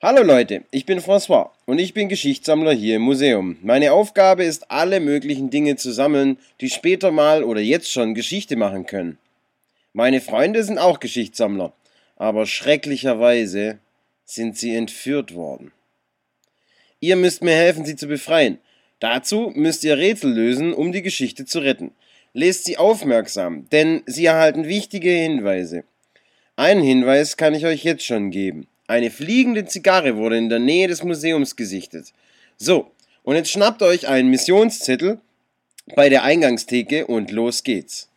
Hallo Leute, ich bin François und ich bin Geschichtssammler hier im Museum. Meine Aufgabe ist, alle möglichen Dinge zu sammeln, die später mal oder jetzt schon Geschichte machen können. Meine Freunde sind auch Geschichtssammler, aber schrecklicherweise sind sie entführt worden. Ihr müsst mir helfen, sie zu befreien. Dazu müsst ihr Rätsel lösen, um die Geschichte zu retten. Lest sie aufmerksam, denn sie erhalten wichtige Hinweise. Einen Hinweis kann ich euch jetzt schon geben. Eine fliegende Zigarre wurde in der Nähe des Museums gesichtet. So, und jetzt schnappt euch einen Missionszettel bei der Eingangstheke und los geht's.